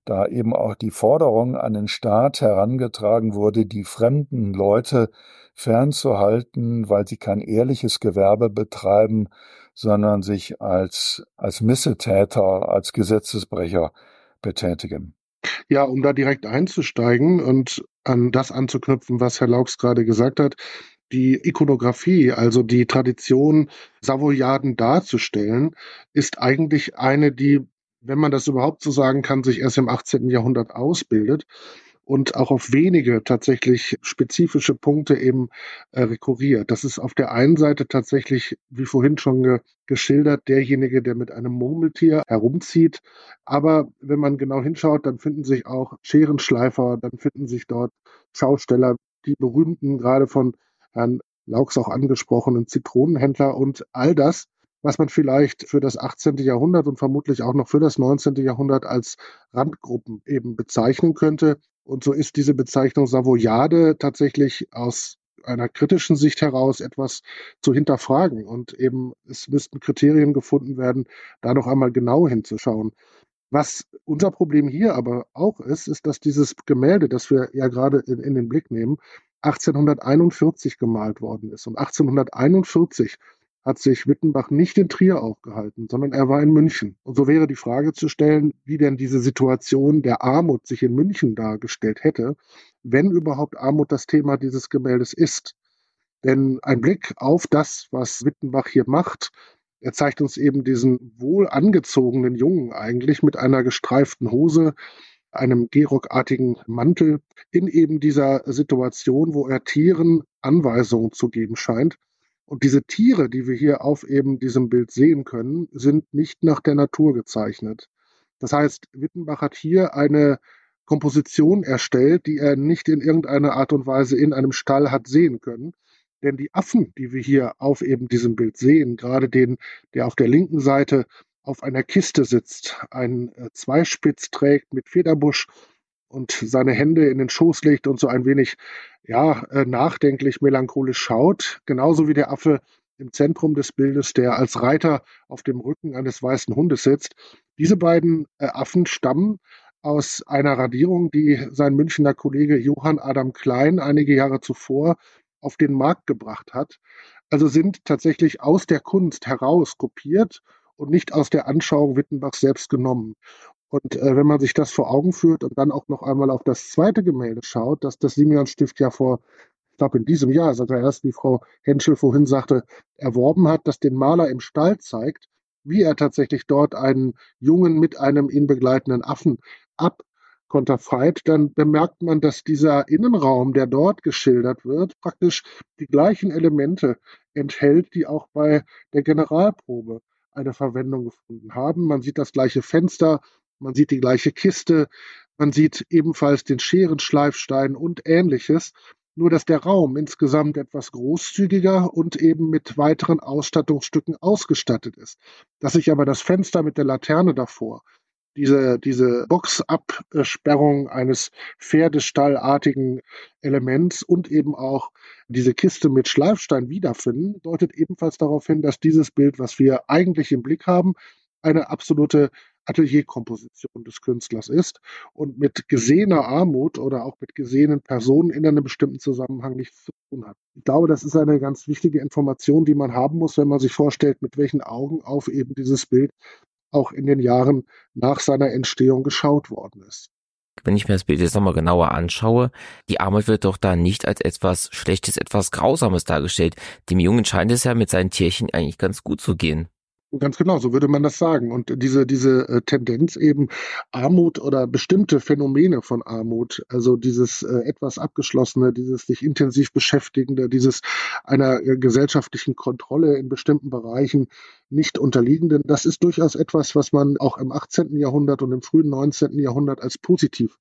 da eben auch die Forderung an den Staat herangetragen wurde, die fremden Leute fernzuhalten, weil sie kein ehrliches Gewerbe betreiben, sondern sich als, als Missetäter, als Gesetzesbrecher betätigen. Ja, um da direkt einzusteigen und an das anzuknüpfen, was Herr Laux gerade gesagt hat, die Ikonografie, also die Tradition, Savoyaden darzustellen, ist eigentlich eine, die, wenn man das überhaupt so sagen kann, sich erst im 18. Jahrhundert ausbildet und auch auf wenige tatsächlich spezifische Punkte eben äh, rekurriert. Das ist auf der einen Seite tatsächlich, wie vorhin schon ge geschildert, derjenige, der mit einem Murmeltier herumzieht. Aber wenn man genau hinschaut, dann finden sich auch Scherenschleifer, dann finden sich dort Schausteller, die berühmten, gerade von Herrn Laux auch angesprochenen Zitronenhändler und all das was man vielleicht für das 18. Jahrhundert und vermutlich auch noch für das 19. Jahrhundert als Randgruppen eben bezeichnen könnte. Und so ist diese Bezeichnung Savoyade tatsächlich aus einer kritischen Sicht heraus etwas zu hinterfragen. Und eben es müssten Kriterien gefunden werden, da noch einmal genau hinzuschauen. Was unser Problem hier aber auch ist, ist, dass dieses Gemälde, das wir ja gerade in, in den Blick nehmen, 1841 gemalt worden ist. Und 1841 hat sich Wittenbach nicht in Trier aufgehalten, sondern er war in München. Und so wäre die Frage zu stellen, wie denn diese Situation der Armut sich in München dargestellt hätte, wenn überhaupt Armut das Thema dieses Gemäldes ist. Denn ein Blick auf das, was Wittenbach hier macht, er zeigt uns eben diesen wohl angezogenen Jungen eigentlich mit einer gestreiften Hose, einem Gerock-artigen Mantel in eben dieser Situation, wo er Tieren Anweisungen zu geben scheint. Und diese Tiere, die wir hier auf eben diesem Bild sehen können, sind nicht nach der Natur gezeichnet. Das heißt, Wittenbach hat hier eine Komposition erstellt, die er nicht in irgendeiner Art und Weise in einem Stall hat sehen können. Denn die Affen, die wir hier auf eben diesem Bild sehen, gerade den, der auf der linken Seite auf einer Kiste sitzt, einen äh, Zweispitz trägt mit Federbusch und seine Hände in den Schoß legt und so ein wenig ja, äh, nachdenklich, melancholisch schaut, genauso wie der Affe im Zentrum des Bildes, der als Reiter auf dem Rücken eines weißen Hundes sitzt. Diese beiden äh, Affen stammen aus einer Radierung, die sein Münchner Kollege Johann Adam Klein einige Jahre zuvor auf den Markt gebracht hat. Also sind tatsächlich aus der Kunst heraus kopiert und nicht aus der Anschauung Wittenbachs selbst genommen. Und äh, wenn man sich das vor Augen führt und dann auch noch einmal auf das zweite Gemälde schaut, dass das Simeon-Stift ja vor, ich glaube in diesem Jahr, sogar erst, wie Frau Henschel vorhin sagte, erworben hat, das den Maler im Stall zeigt, wie er tatsächlich dort einen Jungen mit einem ihn begleitenden Affen abkonterfeit, dann bemerkt man, dass dieser Innenraum, der dort geschildert wird, praktisch die gleichen Elemente enthält, die auch bei der Generalprobe eine Verwendung gefunden haben. Man sieht das gleiche Fenster, man sieht die gleiche Kiste, man sieht ebenfalls den Scherenschleifstein und ähnliches, nur dass der Raum insgesamt etwas großzügiger und eben mit weiteren Ausstattungsstücken ausgestattet ist. Dass sich aber das Fenster mit der Laterne davor, diese, diese Boxabsperrung eines Pferdestallartigen Elements und eben auch diese Kiste mit Schleifstein wiederfinden, deutet ebenfalls darauf hin, dass dieses Bild, was wir eigentlich im Blick haben, eine absolute Atelierkomposition des Künstlers ist und mit gesehener Armut oder auch mit gesehenen Personen in einem bestimmten Zusammenhang nichts zu tun hat. Ich glaube, das ist eine ganz wichtige Information, die man haben muss, wenn man sich vorstellt, mit welchen Augen auf eben dieses Bild auch in den Jahren nach seiner Entstehung geschaut worden ist. Wenn ich mir das Bild jetzt nochmal genauer anschaue, die Armut wird doch da nicht als etwas Schlechtes, etwas Grausames dargestellt. Dem Jungen scheint es ja mit seinen Tierchen eigentlich ganz gut zu gehen. Ganz genau, so würde man das sagen. Und diese, diese äh, Tendenz eben Armut oder bestimmte Phänomene von Armut, also dieses äh, etwas abgeschlossene, dieses sich intensiv beschäftigende, dieses einer äh, gesellschaftlichen Kontrolle in bestimmten Bereichen nicht unterliegenden, das ist durchaus etwas, was man auch im 18. Jahrhundert und im frühen 19. Jahrhundert als positiv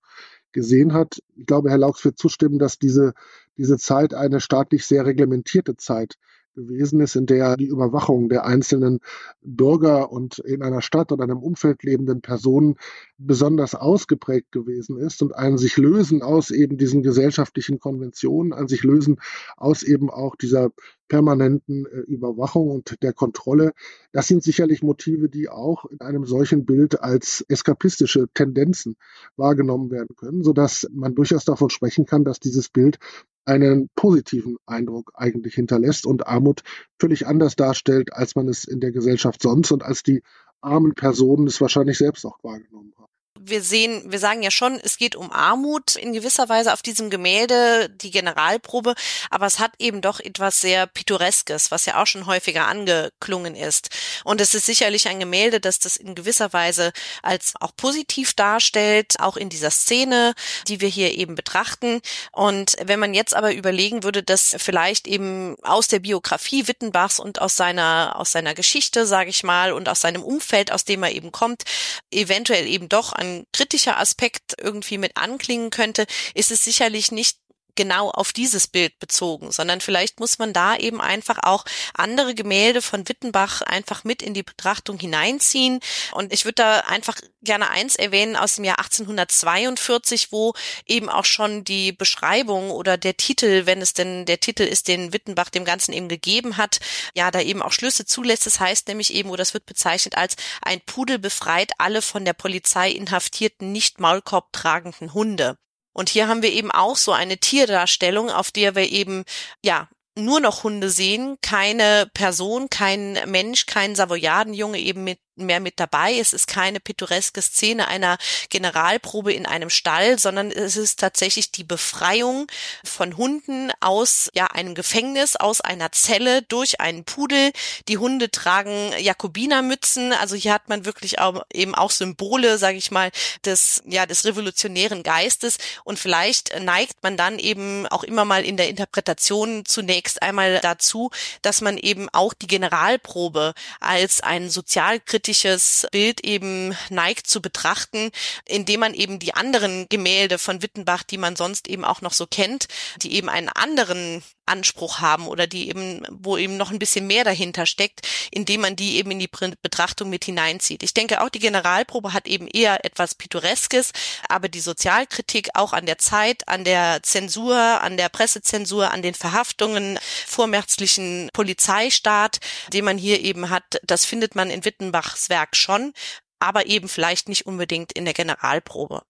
gesehen hat. Ich glaube, Herr Laux wird zustimmen, dass diese, diese Zeit eine staatlich sehr reglementierte Zeit gewesen ist, in der die Überwachung der einzelnen Bürger und in einer Stadt oder einem Umfeld lebenden Personen besonders ausgeprägt gewesen ist und ein sich lösen aus eben diesen gesellschaftlichen Konventionen, ein sich lösen aus eben auch dieser permanenten äh, Überwachung und der Kontrolle. Das sind sicherlich Motive, die auch in einem solchen Bild als eskapistische Tendenzen wahrgenommen werden können, sodass man durchaus davon sprechen kann, dass dieses Bild einen positiven Eindruck eigentlich hinterlässt und Armut völlig anders darstellt, als man es in der Gesellschaft sonst und als die armen Personen es wahrscheinlich selbst auch wahrgenommen haben wir sehen, wir sagen ja schon, es geht um Armut in gewisser Weise auf diesem Gemälde, die Generalprobe, aber es hat eben doch etwas sehr Pittoreskes, was ja auch schon häufiger angeklungen ist. Und es ist sicherlich ein Gemälde, das das in gewisser Weise als auch positiv darstellt, auch in dieser Szene, die wir hier eben betrachten. Und wenn man jetzt aber überlegen würde, dass vielleicht eben aus der Biografie Wittenbachs und aus seiner, aus seiner Geschichte, sage ich mal, und aus seinem Umfeld, aus dem er eben kommt, eventuell eben doch ein kritischer Aspekt irgendwie mit anklingen könnte, ist es sicherlich nicht genau auf dieses Bild bezogen, sondern vielleicht muss man da eben einfach auch andere Gemälde von Wittenbach einfach mit in die Betrachtung hineinziehen. Und ich würde da einfach gerne eins erwähnen aus dem Jahr 1842, wo eben auch schon die Beschreibung oder der Titel, wenn es denn der Titel ist, den Wittenbach dem Ganzen eben gegeben hat, ja, da eben auch Schlüsse zulässt. Das heißt nämlich eben, oder das wird bezeichnet als ein Pudel befreit alle von der Polizei inhaftierten, nicht Maulkorb tragenden Hunde. Und hier haben wir eben auch so eine Tierdarstellung, auf der wir eben, ja, nur noch Hunde sehen, keine Person, kein Mensch, kein Savoyardenjunge eben mit mehr mit dabei. Es ist keine pittoreske Szene einer Generalprobe in einem Stall, sondern es ist tatsächlich die Befreiung von Hunden aus ja einem Gefängnis, aus einer Zelle durch einen Pudel. Die Hunde tragen Jakobinermützen, also hier hat man wirklich auch, eben auch Symbole, sage ich mal, des ja des revolutionären Geistes und vielleicht neigt man dann eben auch immer mal in der Interpretation zunächst einmal dazu, dass man eben auch die Generalprobe als ein sozialkritisches kritisches Bild eben neigt zu betrachten, indem man eben die anderen Gemälde von Wittenbach, die man sonst eben auch noch so kennt, die eben einen anderen Anspruch haben oder die eben, wo eben noch ein bisschen mehr dahinter steckt, indem man die eben in die Betrachtung mit hineinzieht. Ich denke auch die Generalprobe hat eben eher etwas Pittoreskes, aber die Sozialkritik auch an der Zeit, an der Zensur, an der Pressezensur, an den Verhaftungen, vormärzlichen Polizeistaat, den man hier eben hat, das findet man in Wittenbachs Werk schon, aber eben vielleicht nicht unbedingt in der Generalprobe.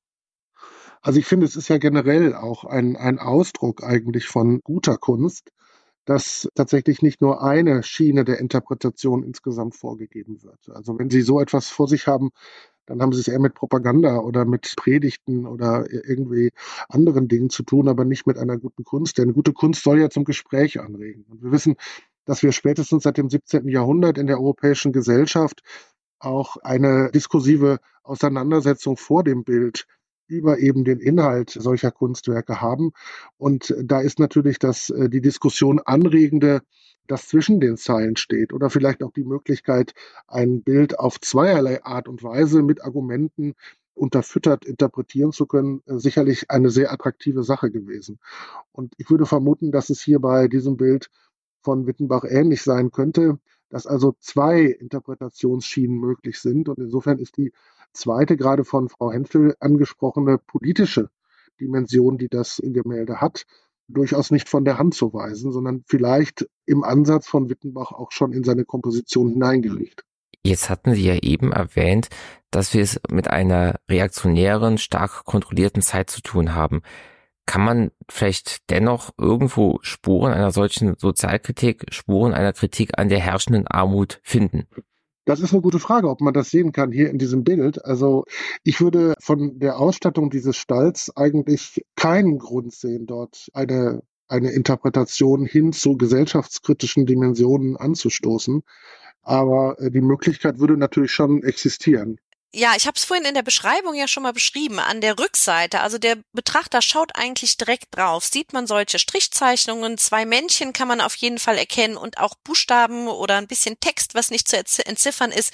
Also ich finde, es ist ja generell auch ein, ein Ausdruck eigentlich von guter Kunst, dass tatsächlich nicht nur eine Schiene der Interpretation insgesamt vorgegeben wird. Also wenn Sie so etwas vor sich haben, dann haben Sie es eher mit Propaganda oder mit Predigten oder irgendwie anderen Dingen zu tun, aber nicht mit einer guten Kunst. Denn gute Kunst soll ja zum Gespräch anregen. Und wir wissen, dass wir spätestens seit dem 17. Jahrhundert in der europäischen Gesellschaft auch eine diskursive Auseinandersetzung vor dem Bild über eben den Inhalt solcher Kunstwerke haben. Und da ist natürlich das, äh, die Diskussion anregende, das zwischen den Zeilen steht oder vielleicht auch die Möglichkeit, ein Bild auf zweierlei Art und Weise mit Argumenten unterfüttert interpretieren zu können, äh, sicherlich eine sehr attraktive Sache gewesen. Und ich würde vermuten, dass es hier bei diesem Bild von Wittenbach ähnlich sein könnte. Dass also zwei Interpretationsschienen möglich sind. Und insofern ist die zweite, gerade von Frau Henschel angesprochene politische Dimension, die das Gemälde hat, durchaus nicht von der Hand zu weisen, sondern vielleicht im Ansatz von Wittenbach auch schon in seine Komposition hineingelegt. Jetzt hatten Sie ja eben erwähnt, dass wir es mit einer reaktionären, stark kontrollierten Zeit zu tun haben. Kann man vielleicht dennoch irgendwo Spuren einer solchen Sozialkritik, Spuren einer Kritik an der herrschenden Armut finden? Das ist eine gute Frage, ob man das sehen kann hier in diesem Bild. Also ich würde von der Ausstattung dieses Stalls eigentlich keinen Grund sehen, dort eine, eine Interpretation hin zu gesellschaftskritischen Dimensionen anzustoßen. Aber äh, die Möglichkeit würde natürlich schon existieren. Ja, ich habe es vorhin in der Beschreibung ja schon mal beschrieben. An der Rückseite, also der Betrachter schaut eigentlich direkt drauf, sieht man solche Strichzeichnungen, zwei Männchen kann man auf jeden Fall erkennen und auch Buchstaben oder ein bisschen Text, was nicht zu entziffern ist.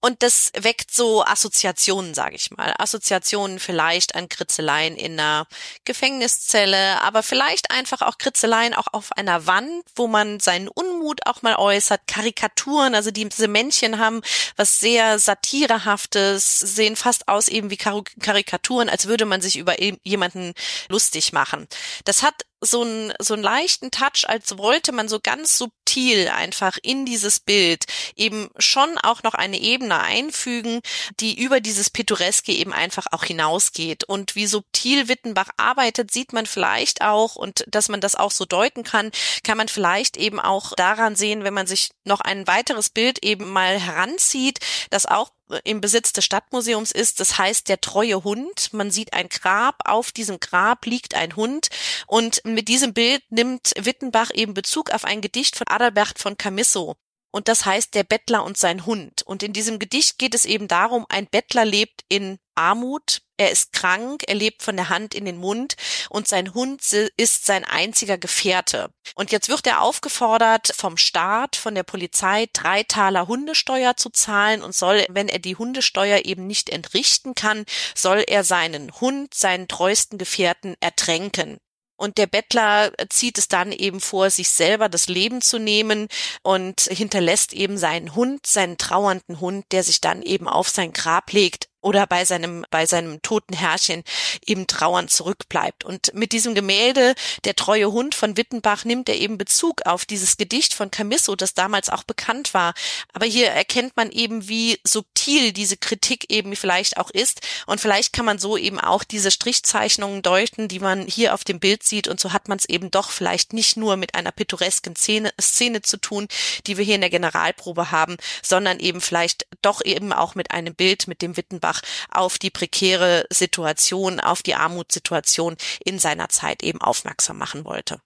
Und das weckt so Assoziationen, sage ich mal. Assoziationen vielleicht an Kritzeleien in einer Gefängniszelle, aber vielleicht einfach auch Kritzeleien auch auf einer Wand, wo man seinen Unmut auch mal äußert. Karikaturen, also diese Männchen haben was sehr satirehaftes, sehen fast aus eben wie Karikaturen, als würde man sich über jemanden lustig machen. Das hat so einen so einen leichten Touch, als wollte man so ganz subtil einfach in dieses Bild eben schon auch noch eine Ebene einfügen, die über dieses Pittoreske eben einfach auch hinausgeht. Und wie subtil Wittenbach arbeitet, sieht man vielleicht auch, und dass man das auch so deuten kann, kann man vielleicht eben auch daran sehen, wenn man sich noch ein weiteres Bild eben mal heranzieht, das auch im Besitz des Stadtmuseums ist. Das heißt der treue Hund. Man sieht ein Grab. Auf diesem Grab liegt ein Hund. Und mit diesem Bild nimmt Wittenbach eben Bezug auf ein Gedicht von Adalbert von Camisso. Und das heißt der Bettler und sein Hund. Und in diesem Gedicht geht es eben darum, ein Bettler lebt in Armut, er ist krank, er lebt von der Hand in den Mund und sein Hund ist sein einziger Gefährte. Und jetzt wird er aufgefordert vom Staat, von der Polizei, drei Taler Hundesteuer zu zahlen und soll, wenn er die Hundesteuer eben nicht entrichten kann, soll er seinen Hund, seinen treuesten Gefährten ertränken. Und der Bettler zieht es dann eben vor, sich selber das Leben zu nehmen und hinterlässt eben seinen Hund, seinen trauernden Hund, der sich dann eben auf sein Grab legt oder bei seinem, bei seinem toten Herrchen eben trauernd zurückbleibt. Und mit diesem Gemälde, der treue Hund von Wittenbach, nimmt er eben Bezug auf dieses Gedicht von Camisso, das damals auch bekannt war. Aber hier erkennt man eben, wie subtil diese Kritik eben vielleicht auch ist. Und vielleicht kann man so eben auch diese Strichzeichnungen deuten, die man hier auf dem Bild sieht. Und so hat man es eben doch vielleicht nicht nur mit einer pittoresken Szene, Szene zu tun, die wir hier in der Generalprobe haben, sondern eben vielleicht doch eben auch mit einem Bild, mit dem Wittenbach einfach auf die prekäre Situation, auf die Armutssituation in seiner Zeit eben aufmerksam machen wollte.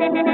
Musik